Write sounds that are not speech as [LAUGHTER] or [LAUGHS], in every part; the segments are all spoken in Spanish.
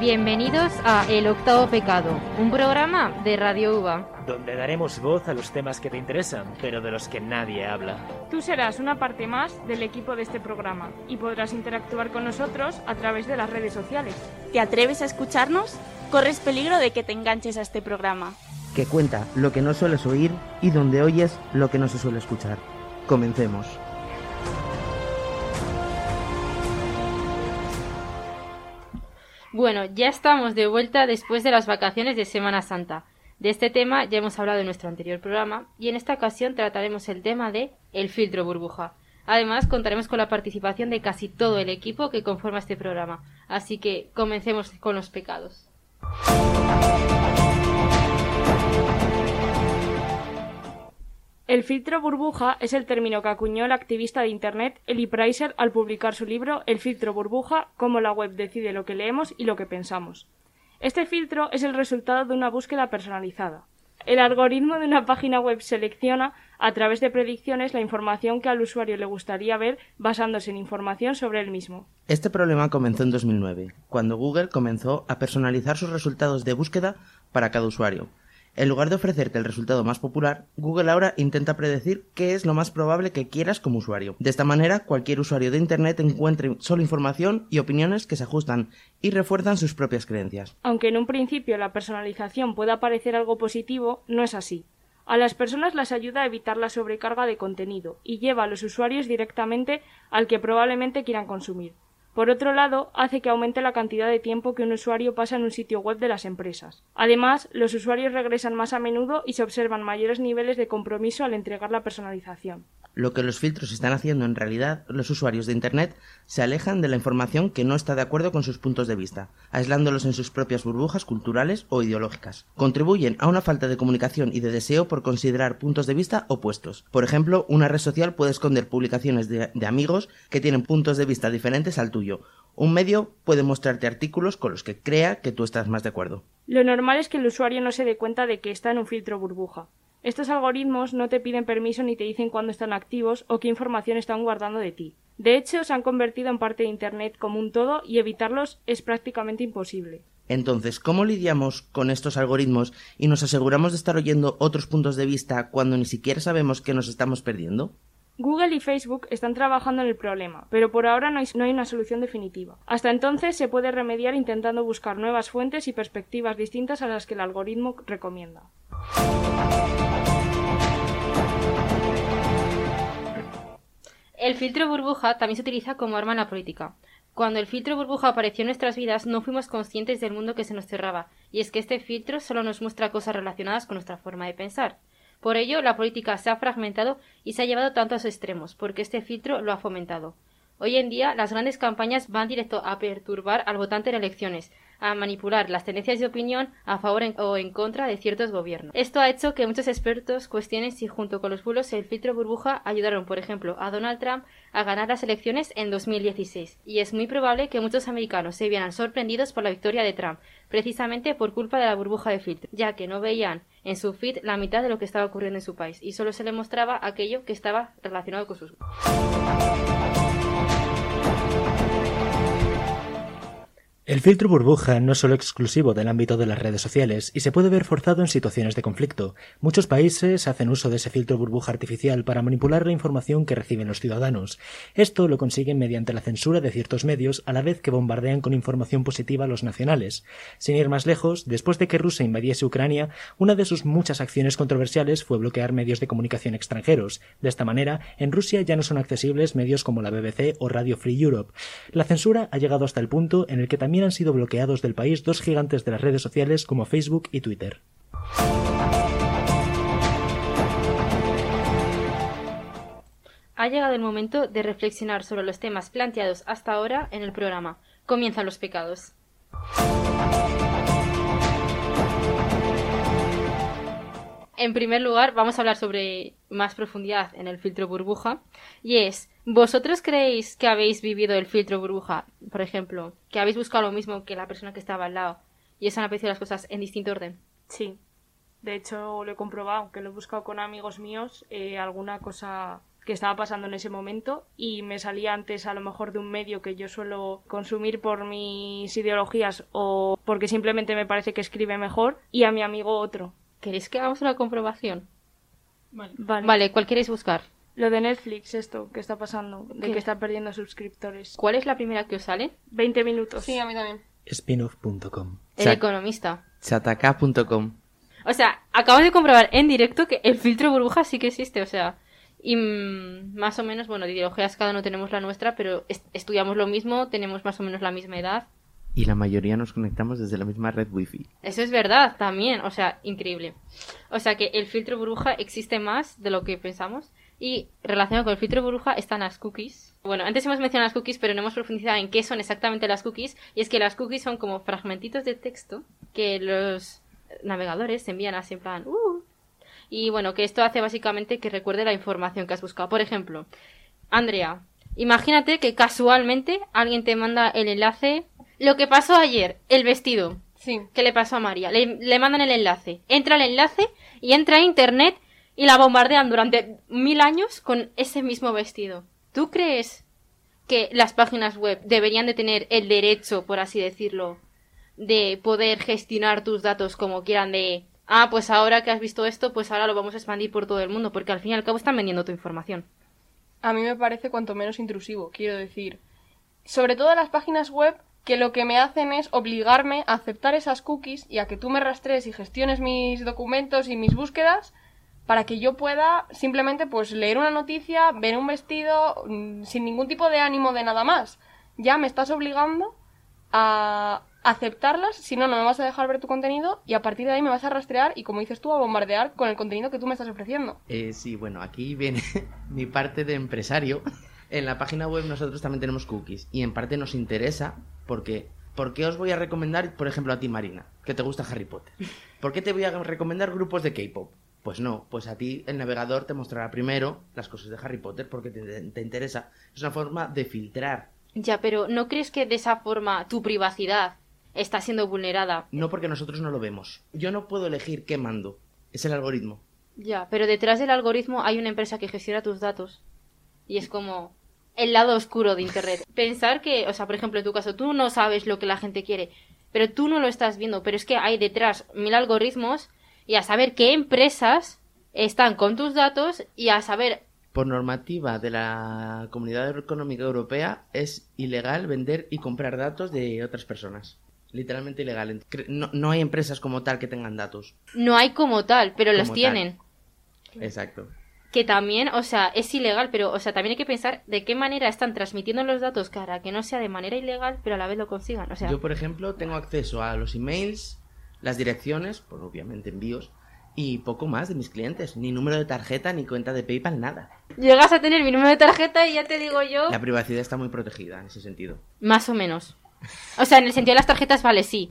Bienvenidos a El Octavo Pecado, un programa de Radio UBA. Donde daremos voz a los temas que te interesan, pero de los que nadie habla. Tú serás una parte más del equipo de este programa y podrás interactuar con nosotros a través de las redes sociales. ¿Te atreves a escucharnos? Corres peligro de que te enganches a este programa. Que cuenta lo que no sueles oír y donde oyes lo que no se suele escuchar. Comencemos. Bueno, ya estamos de vuelta después de las vacaciones de Semana Santa. De este tema ya hemos hablado en nuestro anterior programa y en esta ocasión trataremos el tema de el filtro burbuja. Además, contaremos con la participación de casi todo el equipo que conforma este programa. Así que comencemos con los pecados. El filtro burbuja es el término que acuñó el activista de Internet Eli Preiser al publicar su libro El filtro burbuja, cómo la web decide lo que leemos y lo que pensamos. Este filtro es el resultado de una búsqueda personalizada. El algoritmo de una página web selecciona, a través de predicciones, la información que al usuario le gustaría ver basándose en información sobre él mismo. Este problema comenzó en 2009, cuando Google comenzó a personalizar sus resultados de búsqueda para cada usuario. En lugar de ofrecerte el resultado más popular, Google ahora intenta predecir qué es lo más probable que quieras como usuario. De esta manera, cualquier usuario de Internet encuentre solo información y opiniones que se ajustan y refuerzan sus propias creencias. Aunque en un principio la personalización pueda parecer algo positivo, no es así. A las personas las ayuda a evitar la sobrecarga de contenido y lleva a los usuarios directamente al que probablemente quieran consumir. Por otro lado, hace que aumente la cantidad de tiempo que un usuario pasa en un sitio web de las empresas. Además, los usuarios regresan más a menudo y se observan mayores niveles de compromiso al entregar la personalización. Lo que los filtros están haciendo en realidad, los usuarios de Internet se alejan de la información que no está de acuerdo con sus puntos de vista, aislándolos en sus propias burbujas culturales o ideológicas. Contribuyen a una falta de comunicación y de deseo por considerar puntos de vista opuestos. Por ejemplo, una red social puede esconder publicaciones de, amigos que tienen puntos de vista diferentes al tuyo. Un medio puede mostrarte artículos con los que crea que tú estás más de acuerdo. Lo normal es que el usuario no se dé cuenta de que está en un filtro burbuja. Estos algoritmos no te piden permiso ni te dicen cuándo están activos o qué información están guardando de ti. De hecho, se han convertido en parte de Internet como un todo y evitarlos es prácticamente imposible. Entonces, ¿cómo lidiamos con estos algoritmos y nos aseguramos de estar oyendo otros puntos de vista cuando ni siquiera sabemos que nos estamos perdiendo? Google y Facebook están trabajando en el problema, pero por ahora no hay, una solución definitiva. Hasta entonces se puede remediar intentando buscar nuevas fuentes y perspectivas distintas a las que el algoritmo recomienda. El filtro burbuja también se utiliza como arma en la política. Cuando el filtro burbuja apareció en nuestras vidas no fuimos conscientes del mundo que se nos cerraba, y es que este filtro solo nos muestra cosas relacionadas con nuestra forma de pensar. Por ello, la política se ha fragmentado y se ha llevado tanto a sus extremos, porque este filtro lo ha fomentado. Hoy en día, las grandes campañas van directo a perturbar al votante en elecciones, a manipular las tendencias de opinión a favor o en contra de ciertos gobiernos. Esto ha hecho que muchos expertos cuestionen si junto con los bulos el filtro burbuja ayudaron, por ejemplo, a Donald Trump a ganar las elecciones en 2016. Y es muy probable que muchos americanos se vieran sorprendidos por la victoria de Trump, precisamente por culpa de la burbuja de filtro, ya que no veían en su feed la mitad de lo que estaba ocurriendo en su país y solo se le mostraba aquello que estaba relacionado con sus El filtro burbuja no es solo exclusivo del ámbito de las redes sociales y se puede ver forzado en situaciones de conflicto. Muchos países hacen uso de ese filtro burbuja artificial para manipular la información que reciben los ciudadanos. Esto lo consiguen mediante la censura de ciertos medios a la vez que bombardean con información positiva a los nacionales. Sin ir más lejos, después de que Rusia invadiese Ucrania, una de sus muchas acciones controversiales fue bloquear medios de comunicación extranjeros. De esta manera, en Rusia ya no son accesibles medios como la BBC o Radio Free Europe. La censura ha llegado hasta el punto en el que también han sido bloqueados del país dos gigantes de las redes sociales como Facebook y Twitter. Ha llegado el momento de reflexionar sobre los temas planteados hasta ahora en el programa. Comienzan los pecados. En primer lugar, vamos a hablar sobre más profundidad en el filtro burbuja. Y es, ¿vosotros creéis que habéis vivido el filtro burbuja? Por ejemplo, que habéis buscado lo mismo que la persona que estaba al lado y os han aparecido las cosas en distinto orden. Sí. De hecho, lo he comprobado, que lo he buscado con amigos míos, eh, alguna cosa que estaba pasando en ese momento y me salía antes a lo mejor de un medio que yo suelo consumir por mis ideologías o porque simplemente me parece que escribe mejor y a mi amigo otro. ¿Queréis que hagamos una comprobación? Vale. Vale, ¿cuál queréis buscar? Lo de Netflix, esto que está pasando, de ¿Qué? que está perdiendo suscriptores. ¿Cuál es la primera que os sale? 20 minutos. Sí, a mí también. Spinoff.com. El economista. Chataka.com. O sea, acabo de comprobar en directo que el filtro burbuja sí que existe, o sea, y más o menos, bueno, de ideologías cada uno tenemos la nuestra, pero est- estudiamos lo mismo, tenemos más o menos la misma edad. Y la mayoría nos conectamos desde la misma red wifi. Eso es verdad también, o sea, increíble. O sea que el filtro burbuja existe más de lo que pensamos. Y relacionado con el filtro burbuja están las cookies. Bueno, antes hemos mencionado las cookies, pero no hemos profundizado en qué son exactamente las cookies. Y es que las cookies son como fragmentitos de texto que los navegadores envían así en plan. "Uh". Y bueno, que esto hace básicamente que recuerde la información que has buscado. Por ejemplo, Andrea, imagínate que casualmente alguien te manda el enlace. Lo que pasó ayer, el vestido. Sí. ¿Qué le pasó a María? Le, le mandan el enlace. Entra el enlace y entra a internet y la bombardean durante mil años con ese mismo vestido. ¿Tú crees que las páginas web deberían de tener el derecho, por así decirlo, de poder gestionar tus datos como quieran de ah, pues ahora que has visto esto, pues ahora lo vamos a expandir por todo el mundo, porque al fin y al cabo están vendiendo tu información. A mí me parece cuanto menos intrusivo, quiero decir. Sobre todo las páginas web que lo que me hacen es obligarme a aceptar esas cookies y a que tú me rastrees y gestiones mis documentos y mis búsquedas para que yo pueda simplemente pues leer una noticia, ver un vestido mm, sin ningún tipo de ánimo de nada más. Ya me estás obligando a aceptarlas, si no, no me vas a dejar ver tu contenido y a partir de ahí me vas a rastrear y como dices tú, a bombardear con el contenido que tú me estás ofreciendo. Eh, sí, bueno, aquí viene [LAUGHS] mi parte de empresario. En la página web nosotros también tenemos cookies y en parte nos interesa porque ¿por qué os voy a recomendar, por ejemplo, a ti Marina, que te gusta Harry Potter? ¿Por qué te voy a recomendar grupos de K-pop? Pues no, pues a ti el navegador te mostrará primero las cosas de Harry Potter porque te, te interesa. Es una forma de filtrar, Ya, pero ¿no crees que de esa forma tu privacidad está siendo vulnerada? no porque nosotros no lo vemos. Yo no puedo elegir qué mando, es el algoritmo. Ya, pero detrás del algoritmo hay una empresa que gestiona tus datos. Y es como el lado oscuro de Internet. [LAUGHS] Pensar que, o sea, por ejemplo, en tu caso, tú no sabes lo que la gente quiere, pero tú no lo estás viendo, pero es que hay detrás mil algoritmos y a saber qué empresas están con tus datos y a saber Por normativa de la Comunidad Económica Europea es ilegal vender y comprar datos de otras personas. Literalmente ilegal. No, no hay empresas como tal que tengan datos. no hay como tal, pero los Como tienen. Exacto. Que también, o sea, es ilegal, pero, o sea, también hay que pensar de qué manera están transmitiendo los datos para que no sea de manera ilegal, pero a la vez lo consigan. O sea, Yo, por ejemplo, tengo acceso a los emails, las direcciones, por obviamente envíos, y poco más de mis clientes. Ni número de tarjeta, ni cuenta de PayPal, nada. llegas a tener mi número de tarjeta y ya te digo yo. La privacidad está muy protegida en ese sentido. Más o menos. O sea, en el sentido de las tarjetas, vale, sí.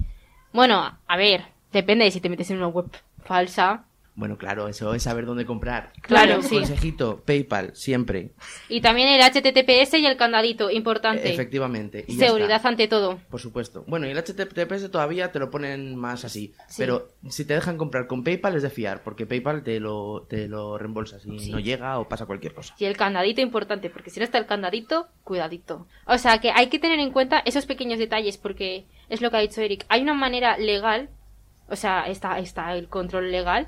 Bueno, a ver, depende de si te metes en una web falsa. Bueno, claro, eso es saber dónde comprar. Claro, sí. Consejito, PayPal, siempre. Y también el HTTPS y el candadito, importante. Efectivamente. y Seguridad ante todo. Por supuesto. Bueno, y el HTTPS todavía te lo ponen más así. Sí. Pero si te dejan comprar con PayPal es de fiar, porque PayPal te lo, te lo reembolsa si Sí. no llega o pasa cualquier cosa. Y el candadito importante, porque si no está el candadito, cuidadito. O sea que hay que tener en cuenta esos pequeños detalles, porque es lo que ha dicho Eric. Hay una manera legal, o sea, está, está el control legal,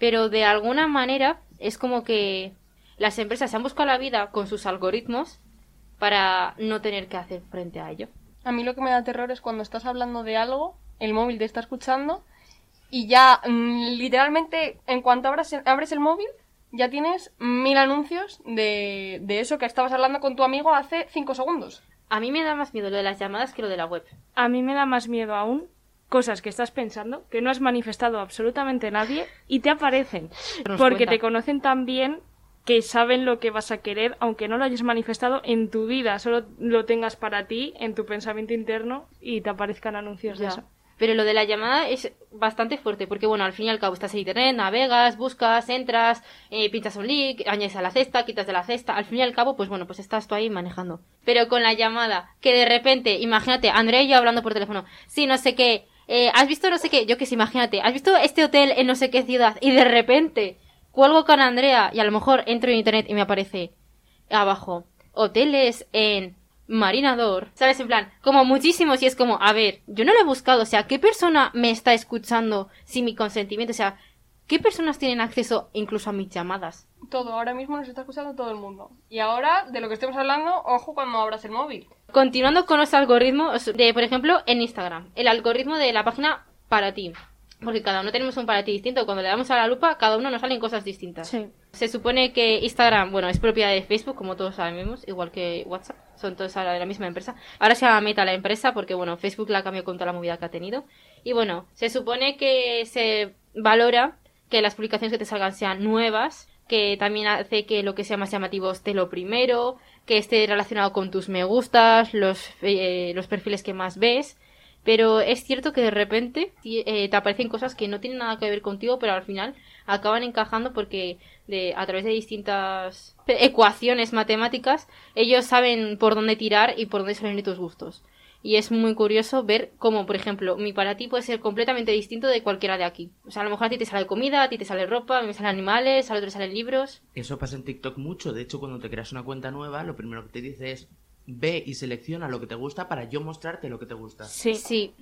pero de alguna manera es como que las empresas se han buscado la vida con sus algoritmos para no tener que hacer frente a ello. A mí lo que me da terror es cuando estás hablando de algo, el móvil te está escuchando y ya mm, literalmente en cuanto abras, abres el móvil ya tienes mil anuncios de, de eso que estabas hablando con tu amigo hace cinco segundos. A mí me da más miedo lo de las llamadas que lo de la web. A mí me da más miedo aún cosas que estás pensando, que no has manifestado a absolutamente nadie y te aparecen. Nos Porque cuenta. te conocen tan bien que saben lo que vas a querer, aunque no lo hayas manifestado en tu vida, solo lo tengas para ti, en tu pensamiento interno y te aparezcan anuncios de Ya. eso. Pero lo de la llamada es bastante fuerte, porque bueno, al fin y al cabo estás en internet, navegas, buscas, entras, eh, pinchas un link, añades a la cesta, quitas de la cesta, al fin y al cabo, pues bueno, pues estás tú ahí manejando. Pero con la llamada, que de repente, imagínate, Andrea y yo hablando por teléfono, sí, no sé qué, eh, has visto no sé qué, yo que sé, imagínate, has visto este hotel en no sé qué ciudad, y de repente cuelgo con Andrea y a lo mejor entro en internet y me aparece abajo, hoteles en Marinador, ¿sabes? En plan, como muchísimos y es como, a ver, yo no lo he buscado, o sea, ¿qué persona me está escuchando sin mi consentimiento? O sea, ¿qué personas tienen acceso incluso a mis llamadas? Todo, ahora mismo nos está escuchando todo el mundo. Y ahora, de lo que estemos hablando, ojo cuando abras el móvil. Continuando con los algoritmos de, por ejemplo, en Instagram, el algoritmo de la página para ti. Porque cada uno tenemos un para ti distinto. Cuando le damos a la lupa, cada uno nos salen cosas distintas. Sí. Se supone que Instagram, bueno, es propiedad de Facebook, como todos sabemos, igual que WhatsApp. Son todos ahora de la misma empresa. Ahora se llama Meta la empresa porque, bueno, Facebook la cambió con toda la movida que ha tenido. Y bueno, se supone que se valora que las publicaciones que te salgan sean nuevas, que también hace que lo que sea más llamativo esté lo primero, que esté relacionado con tus me gustas, los, eh, los perfiles que más ves. Pero es cierto que de repente eh, te aparecen cosas que no tienen nada que ver contigo, pero al final acaban encajando porque de, a través de distintas ecuaciones matemáticas ellos saben por dónde tirar y por dónde salen tus gustos. Y es muy curioso ver cómo, por ejemplo, mi para ti puede ser completamente distinto de cualquiera de aquí. O sea, a lo mejor a ti te sale comida, a ti te sale ropa, a mí me salen animales, al otro te salen libros. Eso pasa en TikTok mucho. De hecho, cuando te creas una cuenta nueva, lo primero que te dice es ve y selecciona lo que te gusta para yo mostrarte lo que te gusta. Sí. Sí,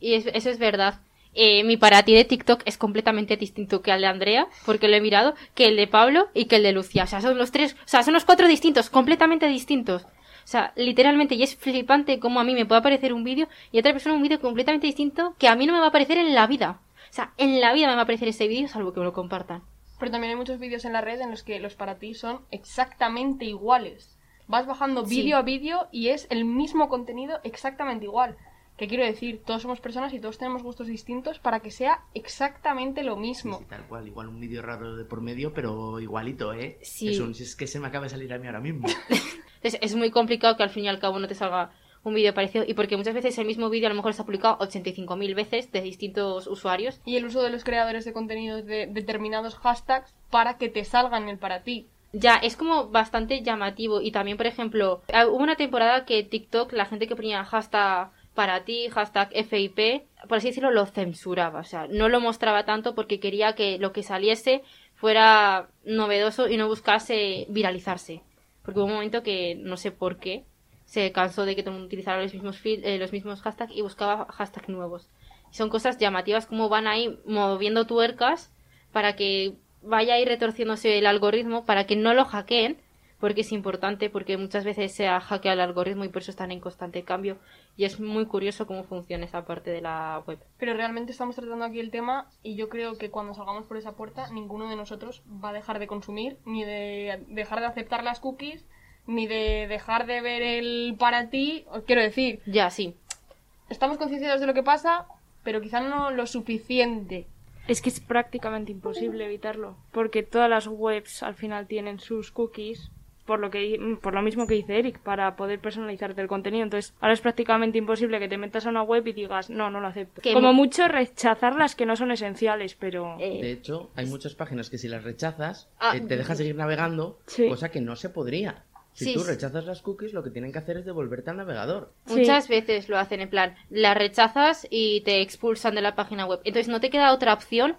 y es- eso es verdad. Eh, mi para ti de TikTok es completamente distinto que el de Andrea, porque lo he mirado, que el de Pablo y que el de Lucia. O sea, son los tres, o sea, son los cuatro distintos, completamente distintos. O sea, literalmente, y es flipante como a mí me puede aparecer un vídeo y a otra persona un vídeo completamente distinto que a mí no me va a aparecer en la vida. O sea, en la vida me va a aparecer ese vídeo salvo que me lo compartan. Pero también hay muchos vídeos en la red en los que los para ti son exactamente iguales. Vas bajando Sí. vídeo a vídeo y es el mismo contenido exactamente igual. ¿Qué quiero decir? Todos somos personas y todos tenemos gustos distintos para que sea exactamente lo mismo. sí, tal cual. Igual un vídeo raro de por medio, pero igualito, ¿eh? Sí. Es, un- es que se me acaba de salir a mí ahora mismo. [LAUGHS] Entonces, es muy complicado que al fin y al cabo no te salga un vídeo parecido y porque muchas veces el mismo vídeo a lo mejor está publicado 85.000 veces de distintos usuarios Y el uso de los creadores de contenidos de determinados hashtags para que te salgan el para ti. Ya, es como bastante llamativo. Y también, por ejemplo, ah, hubo una temporada que TikTok, la gente que ponía hashtag para ti, hashtag FIP, por así decirlo, lo censuraba. O sea, no lo mostraba tanto porque quería que lo que saliese fuera novedoso y no buscase viralizarse. Porque hubo un momento que, no sé por qué, se cansó de que todo el mundo utilizara los mismos, eh, los mismos hashtags y buscaba hashtags nuevos. Son cosas llamativas como van ahí moviendo tuercas para que vaya ahí retorciéndose el algoritmo para que no lo hackeen, porque es importante, porque muchas veces se ha hackeado el algoritmo y por eso están en constante cambio. Y es muy curioso cómo funciona esa parte de la web. Pero realmente estamos tratando aquí el tema y yo creo que cuando salgamos por esa puerta ninguno de nosotros va a dejar de consumir, ni de dejar de aceptar las cookies, ni de dejar de ver el para ti. Quiero decir, Ya, sí. estamos concienciados de lo que pasa, pero quizá no lo suficiente. Es que es prácticamente imposible evitarlo, porque todas las webs al final tienen sus cookies, por lo que por lo mismo que dice Eric, para poder personalizarte el contenido. Entonces, ahora es prácticamente imposible que te metas a una web y digas, "No, no lo acepto." Que Como mu- mucho rechazar las que no son esenciales, pero Eh, De hecho, hay muchas páginas que si las rechazas, Ah, eh, te dejas seguir navegando, Sí. cosa que no se podría. Si Sí, tú sí. rechazas las cookies, lo que tienen que hacer es devolverte al navegador. Sí. Muchas veces lo hacen en plan, la rechazas y te expulsan de la página web. Entonces no te queda otra opción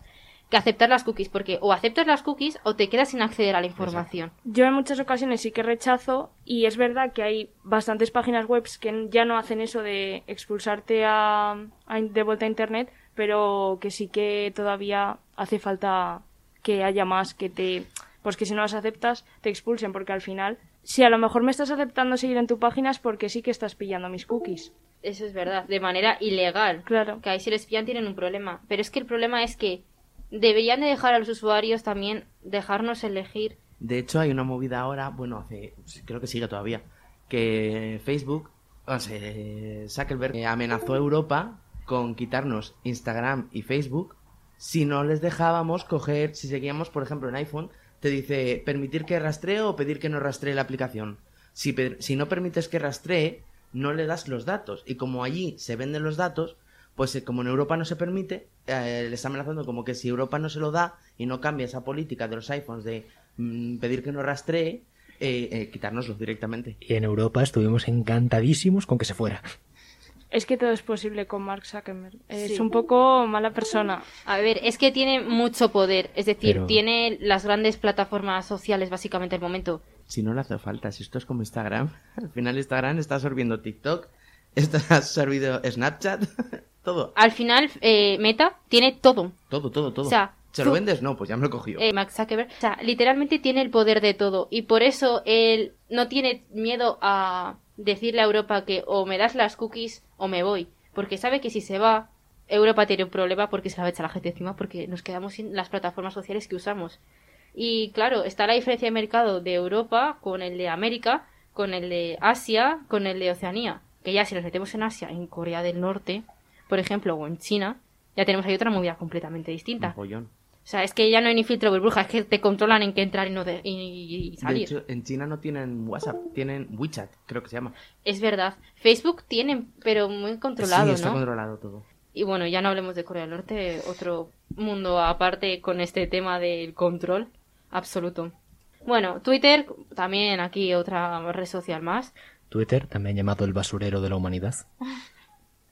que aceptar las cookies, porque o aceptas las cookies o te quedas sin acceder a la información. Yo en muchas ocasiones sí que rechazo y es verdad que hay bastantes páginas web que ya no hacen eso de expulsarte a, a- de vuelta a internet, pero que sí que todavía hace falta que haya más que te pues que si no las aceptas te expulsen porque al final si a lo mejor me estás aceptando seguir en tu página es porque sí que estás pillando mis cookies. Eso es verdad, de manera ilegal. Claro. Que ahí si les pillan tienen un problema. Pero es que el problema es que deberían de dejar a los usuarios también dejarnos elegir. De hecho, hay una movida ahora, bueno, hace, creo que sigue todavía, que Facebook, o sea, Zuckerberg eh, amenazó a Europa con quitarnos Instagram y Facebook si no les dejábamos coger, si seguíamos, por ejemplo, en iPhone, te dice permitir que rastree o pedir que no rastree la aplicación. Si, si no permites que rastree, no le das los datos. Y como allí se venden los datos, pues eh, como en Europa no se permite, eh, le está amenazando como que si Europa no se lo da y no cambia esa política de los iPhones de mm, pedir que no rastree, eh, eh, quitárnoslos directamente. Y en Europa estuvimos encantadísimos con que se fuera. Es que todo es posible con Mark Zuckerberg. Es Sí. un poco mala persona. A ver, es que tiene mucho poder. Es decir, Pero- tiene las grandes plataformas sociales básicamente al momento. Si no le hace falta, si esto es como Instagram, [LAUGHS] al final Instagram está absorbiendo TikTok, está absorbido Snapchat, [LAUGHS] todo, Al final, eh, Meta tiene todo. todo, todo, todo. O sea, ¿Se lo vendes? No, pues ya me lo he cogido. eh, Mark Zuckerberg. O sea, literalmente tiene el poder de todo. Y por eso él no tiene miedo a decirle a Europa que o me das las cookies o me voy. Porque sabe que si se va, Europa tiene un problema porque se la va a echar la gente encima porque nos quedamos sin las plataformas sociales que usamos. Y claro, está la diferencia de mercado de Europa con el de América, con el de Asia, con el de Oceanía. Que ya si nos metemos en Asia, en Corea del Norte, por ejemplo, o en China, ya tenemos ahí otra movida completamente distinta. Un pollón. O sea, es que ya no hay ni filtro burbuja, es que te controlan en qué entrar y, no de- y, y De salir. hecho, en China no tienen WhatsApp, tienen WeChat, creo que se llama. Es verdad. Facebook tienen, pero muy controlado, sí, está ¿no? controlado todo. Y bueno, ya no hablemos de Corea del Norte, otro mundo aparte con este tema del control absoluto. Bueno, Twitter, también aquí otra red social más. Twitter, también llamado el basurero de la humanidad. [LAUGHS]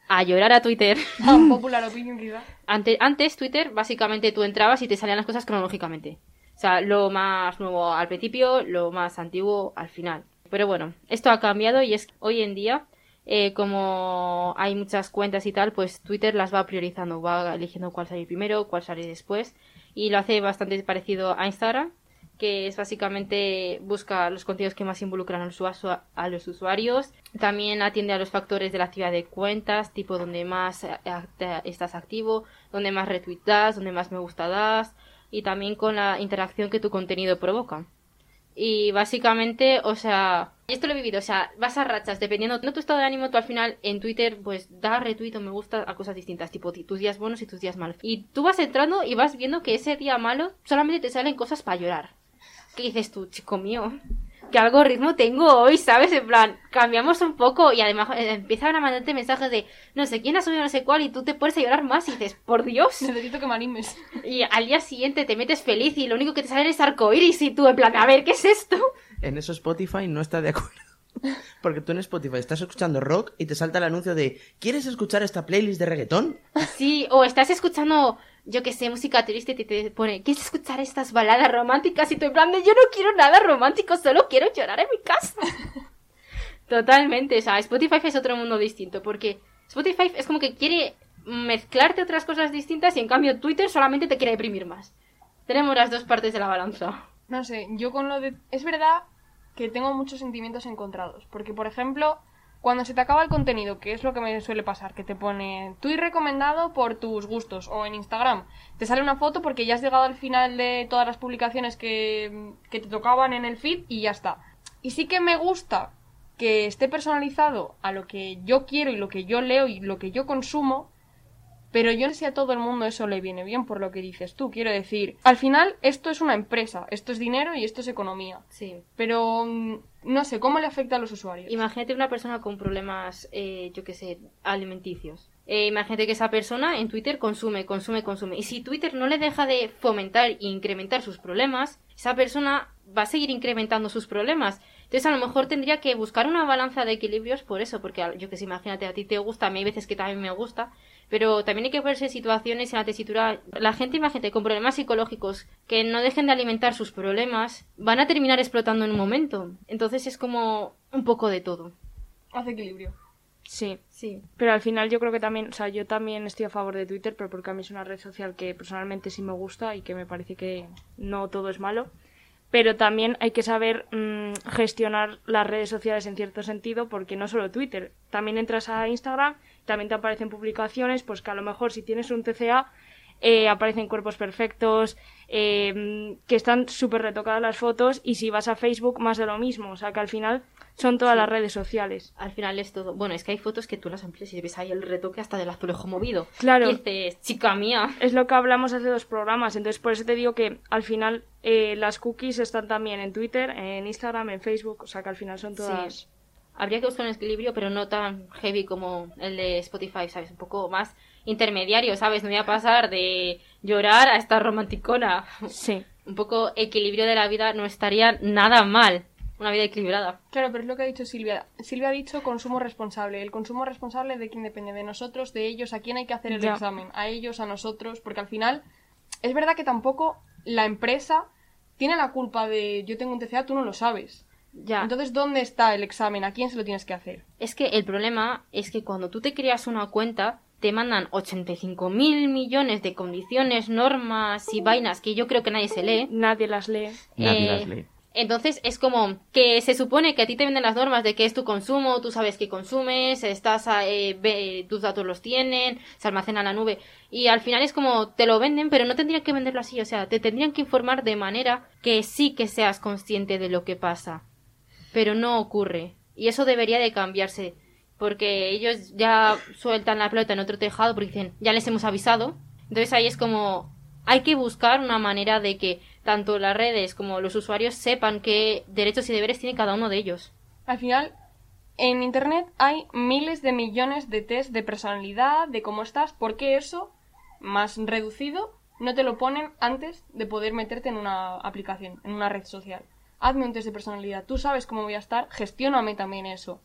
A llorar a Twitter. [LAUGHS] [LAUGHS] Popular opinion quizá. Ante- antes, Twitter, básicamente tú entrabas y te salían las cosas cronológicamente. O sea, lo más nuevo al principio, lo más antiguo al final. Pero bueno, esto ha cambiado y es que hoy en día, eh, como hay muchas cuentas y tal, pues Twitter las va priorizando, va eligiendo cuál salir primero, cuál salir después. Y lo hace bastante parecido a Instagram, que es básicamente busca los contenidos que más involucran a los, usuarios. También atiende a los factores de la actividad de cuentas, tipo donde más eh, estás activo, donde más retweetas, donde más me gusta y también con la interacción que tu contenido provoca. Y básicamente, o sea, esto lo he vivido, o sea, vas a rachas, dependiendo de tu estado de ánimo, tú al final en Twitter, pues da retweet o me gusta a cosas distintas, tipo ti- tus días buenos y tus días malos. Y tú vas entrando y vas viendo que ese día malo solamente te salen cosas para llorar. ¿Qué dices tú, chico mío? ¿Qué algoritmo tengo hoy, sabes? En plan, cambiamos un poco y además eh, empiezan a mandarte mensajes de no sé quién ha subido no sé cuál y tú te pones a llorar más y dices, por Dios. Necesito que me animes. Y al día siguiente te metes feliz y lo único que te sale es arcoiris y tú en plan, a ver, ¿qué es esto? En eso Spotify no está de acuerdo. [LAUGHS] Porque tú en Spotify estás escuchando rock y te salta el anuncio de ¿Quieres escuchar esta playlist de reggaetón? Sí, o estás escuchando, yo que sé, música triste y te pone, ¿quieres escuchar estas baladas románticas? Y tú en plan de, yo no quiero nada romántico, solo quiero llorar en mi casa. [LAUGHS] Totalmente, o sea, Spotify es otro mundo distinto, porque Spotify es como que quiere mezclarte otras cosas distintas y en cambio Twitter solamente te quiere deprimir más. Tenemos las dos partes de la balanza. No sé, yo con lo de... Es verdad que tengo muchos sentimientos encontrados. Porque, por ejemplo, cuando se te acaba el contenido, que es lo que me suele pasar, que te pone tweet recomendado por tus gustos, o en Instagram, te sale una foto porque ya has llegado al final de todas las publicaciones que, que te tocaban en el feed y ya está. Y sí que me gusta que esté personalizado a lo que yo quiero y lo que yo leo y lo que yo consumo, pero yo no sé si a todo el mundo eso le viene bien por lo que dices tú. Quiero decir, al final esto es una empresa, esto es dinero y esto es economía. Sí. Pero mm, no sé, ¿cómo le afecta a los usuarios? Imagínate una persona con problemas, eh, yo que sé, alimenticios. Eh, imagínate que esa persona en Twitter consume, consume, consume. Y si Twitter no le deja de fomentar e incrementar sus problemas, esa persona va a seguir incrementando sus problemas. Entonces a lo mejor tendría que buscar una balanza de equilibrios por eso, porque yo que sé, imagínate, a ti te gusta, a mí hay veces que también me gusta, pero también hay que ponerse en situaciones en la tesitura. La gente, imagínate, con problemas psicológicos que no dejen de alimentar sus problemas, van a terminar explotando en un momento. Entonces es como un poco de todo. Hace equilibrio. Sí. Sí. Pero al final yo creo que también, o sea, yo también estoy a favor de Twitter, pero porque a mí es una red social que personalmente sí me gusta y que me parece que no todo es malo. Pero también hay que saber mm, gestionar las redes sociales en cierto sentido, porque no solo Twitter, también entras a Instagram, también te aparecen publicaciones, pues que a lo mejor si tienes un TCA eh, aparecen cuerpos perfectos, eh, que están súper retocadas las fotos, y si vas a Facebook más de lo mismo, o sea que al final son todas las redes sociales. Al final es todo. Bueno, es que hay fotos que tú las amplias y ves ahí el retoque hasta del azulejo movido. Claro. Y dices, chica mía. Es lo que hablamos hace dos programas, entonces por eso te digo que al final eh, las cookies están también en Twitter, en Instagram, en Facebook, o sea que al final son todas... Sí. Habría que buscar un equilibrio, pero no tan heavy como el de Spotify, ¿sabes? Un poco más intermediario, ¿sabes? No voy a pasar de llorar a estar romanticona. Sí. Un poco equilibrio de la vida no estaría nada mal. una vida equilibrada. Claro, pero es lo que ha dicho Silvia. Silvia ha dicho consumo responsable. El consumo responsable de quién depende, de nosotros, de ellos, a quién hay que hacer el Ya. examen, a ellos, a nosotros, porque al final es verdad que tampoco la empresa tiene la culpa de yo tengo un TCA, tú no lo sabes. Ya. Entonces, ¿dónde está el examen? ¿A quién se lo tienes que hacer? Es que el problema es que cuando tú te creas una cuenta, te mandan 85 mil millones de condiciones, normas y vainas que yo creo que nadie se lee. Nadie las lee. Nadie Eh, las lee. Entonces es como que se supone que a ti te venden las normas de que es tu consumo, tú sabes que consumes, estás a- eh, ve- tus datos los tienen, se almacena en la nube y al final es como te lo venden, pero no tendrían que venderlo así, o sea, te tendrían que informar de manera que sí que seas consciente de lo que pasa, pero no ocurre y eso debería de cambiarse porque ellos ya sueltan la pelota en otro tejado porque dicen ya les hemos avisado, entonces ahí es como hay que buscar una manera de que tanto las redes como los usuarios sepan qué derechos y deberes tiene cada uno de ellos. Al final, en Internet hay miles de millones de test de personalidad, de cómo estás, porque eso, más reducido, no te lo ponen antes de poder meterte en una aplicación, en una red social. Hazme un test de personalidad, tú sabes cómo voy a estar, gestióname también eso.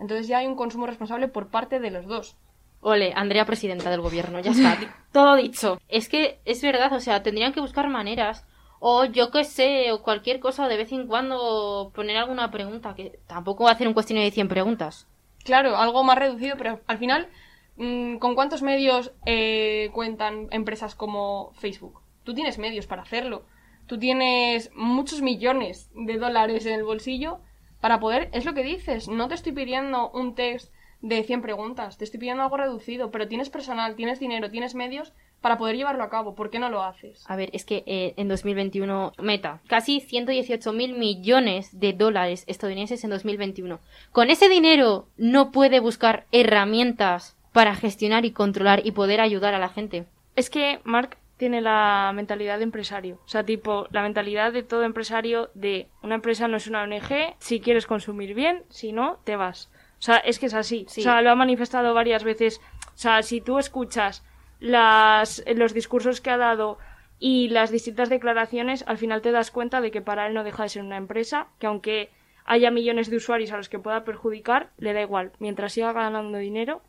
Entonces ya hay un consumo responsable por parte de los dos. Ole, Andrea, presidenta del gobierno, ya está, [LAUGHS] todo dicho. Es que es verdad, o sea, tendrían que buscar maneras, o yo qué sé, o cualquier cosa, de vez en cuando poner alguna pregunta, que tampoco va a hacer un cuestionario de 100 preguntas. Claro, algo más reducido, pero al final, mm, ¿con cuántos medios eh, cuentan empresas como Facebook? Tú tienes medios para hacerlo. Tú tienes muchos millones de dólares en el bolsillo para poder... Es lo que dices, no te estoy pidiendo un test de 100 preguntas, te estoy pidiendo algo reducido, pero tienes personal, tienes dinero, tienes medios para poder llevarlo a cabo. ¿Por qué no lo haces? A ver, es que eh, en 2021, Meta, casi 118 mil millones de dólares estadounidenses en 2021. Con ese dinero no puede buscar herramientas para gestionar y controlar y poder ayudar a la gente. Es que Mark tiene la mentalidad de empresario. O sea, tipo, la mentalidad de todo empresario de una empresa no es una ONG, si quieres consumir bien, si no, te vas. O sea, es que es así. Sí. O sea, lo ha manifestado varias veces. O sea, si tú escuchas las, los discursos que ha dado y las distintas declaraciones, al final te das cuenta de que para él no deja de ser una empresa, que aunque haya millones de usuarios a los que pueda perjudicar, le da igual. Mientras siga ganando dinero,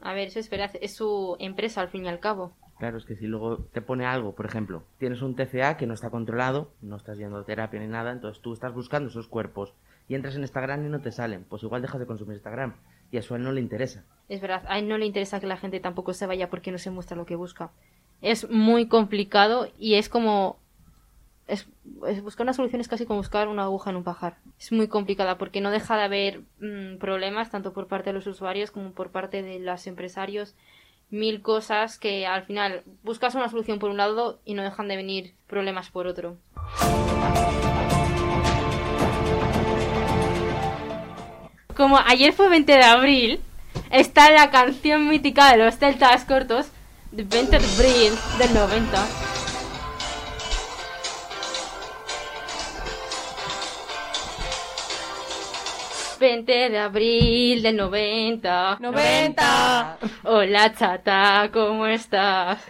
A ver, eso es es su empresa al fin y al cabo. Claro, es que si luego te pone algo, por ejemplo, tienes un TCA que no está controlado, no estás yendo a terapia ni nada, entonces tú estás buscando esos cuerpos y entras en Instagram y no te salen, pues igual dejas de consumir Instagram y a a él no le interesa. Es verdad, a él no le interesa que la gente tampoco se vaya porque no se muestra lo que busca. Es muy complicado y es como... Es, es buscar una solución es casi como buscar una aguja en un pajar. Es muy complicada porque no deja de haber mm, problemas tanto por parte de los usuarios como por parte de los empresarios. Mil cosas que al final buscas una solución por un lado y no dejan de venir problemas por otro. Como ayer fue 20 de abril, está la canción mítica de los celtas cortos de 20 de abril del 90. ...20 de abril del 90. 90. Hola chata, ¿cómo estás?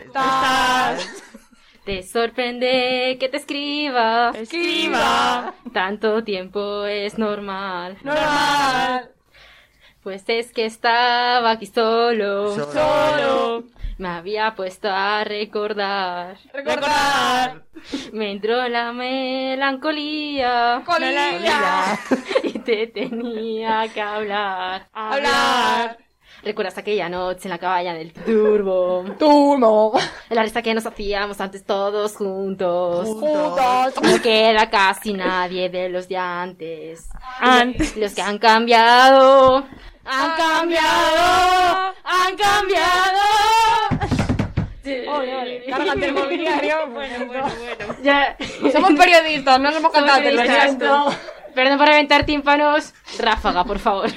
Te sorprende que te escriba. Escriba. Tanto tiempo es normal. Normal. Pues es que estaba aquí solo. solo. Me había puesto a recordar. Recordar. Me entró la melancolía. Colilla. [LAUGHS] Te tenía que hablar. Hablar. ¿Recuerdas aquella noche en la cabaña del turbo? Turno. La resta que nos hacíamos antes todos juntos. Juntos. No queda casi nadie de los de antes. Antes. Los que han cambiado. Han cambiado. Han cambiado. Ole, ole. Cárgate el mobiliario. Bueno, bueno, bueno. Ya. Somos periodistas, no nos hemos cantado, Perdón por reventar tímpanos. Ráfaga, por favor.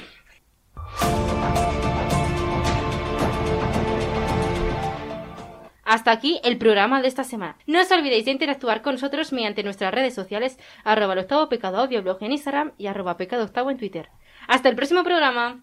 Hasta aquí el programa de esta semana. No os olvidéis de interactuar con nosotros mediante nuestras redes sociales, arroba el octavo en Instagram y arroba pecado octavo en Twitter. Hasta el próximo programa.